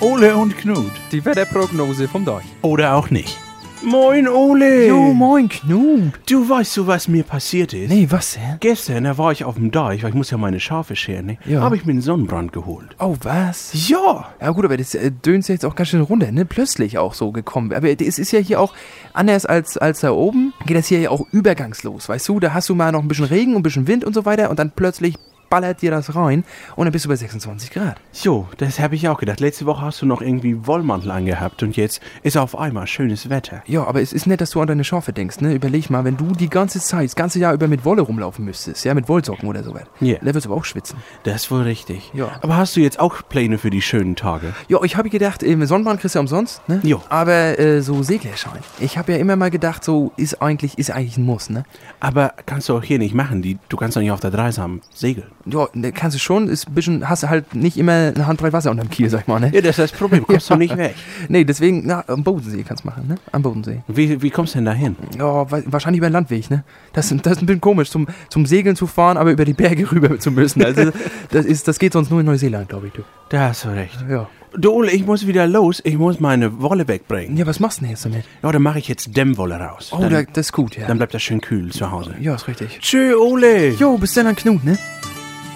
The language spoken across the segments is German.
Ole und Knut. Die Wetterprognose vom Deich. Oder auch nicht. Moin, Ole. moin Knut. Du weißt du, was mir passiert ist? Nee, was denn? Gestern, da war ich auf dem Deich, weil ich muss ja meine Schafe scheren, ne? Ja. Habe ich mir einen Sonnenbrand geholt. Oh, was? Ja. Ja gut, aber das äh, dönt jetzt auch ganz schön runter, ne? Plötzlich auch so gekommen. Aber es ist ja hier auch anders als, als da oben, geht das hier ja auch übergangslos, weißt du? Da hast du mal noch ein bisschen Regen und ein bisschen Wind und so weiter und dann plötzlich ballert dir das rein und dann bist du bei 26 Grad. So, das habe ich auch gedacht. Letzte Woche hast du noch irgendwie Wollmantel angehabt und jetzt ist auf einmal schönes Wetter. Ja, aber es ist nett, dass du an deine Schafe denkst, ne? Überleg mal, wenn du die ganze Zeit, das ganze Jahr über mit Wolle rumlaufen müsstest, ja, mit Wollsocken oder sowas. Ja. Da wirst du aber auch schwitzen. Das ist wohl richtig. Ja. Aber hast du jetzt auch Pläne für die schönen Tage? Ja, ich habe gedacht, ähm, Sonnenbrand kriegst du ja umsonst, ne? Jo. Aber äh, so Seglerschein. Ich habe ja immer mal gedacht, so ist eigentlich, ist eigentlich ein Muss, ne? Aber kannst du auch hier nicht machen. Die, du kannst doch nicht auf der Dreisam segeln. Ja, ne, kannst du schon, ist ein bisschen, hast du halt nicht immer eine Handbreit Wasser unterm Kiel, sag ich mal, ne? Ja, das ist das Problem. Kommst du nicht weg. Nee, deswegen, na, am Bodensee kannst du machen, ne? Am Bodensee. Wie, wie kommst du denn da hin? Ja, wa- wahrscheinlich über den Landweg, ne? Das, das ist ein bisschen komisch, zum, zum Segeln zu fahren, aber über die Berge rüber zu müssen. Also, das, ist, das geht sonst nur in Neuseeland, glaube ich, du. Da hast du recht. Ja. Du, Ole, ich muss wieder los. Ich muss meine Wolle wegbringen. Ja, was machst du denn jetzt damit? Ja, dann mache ich jetzt Dämmwolle raus. Oh, dann, da, das ist gut, ja. dann bleibt das schön kühl zu Hause. Ja, ist richtig. Tschö, Ole. Jo, bis dann an Knut, ne?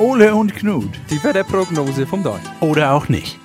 Ole und Knut. Die Wetterprognose vom Deich. Oder auch nicht.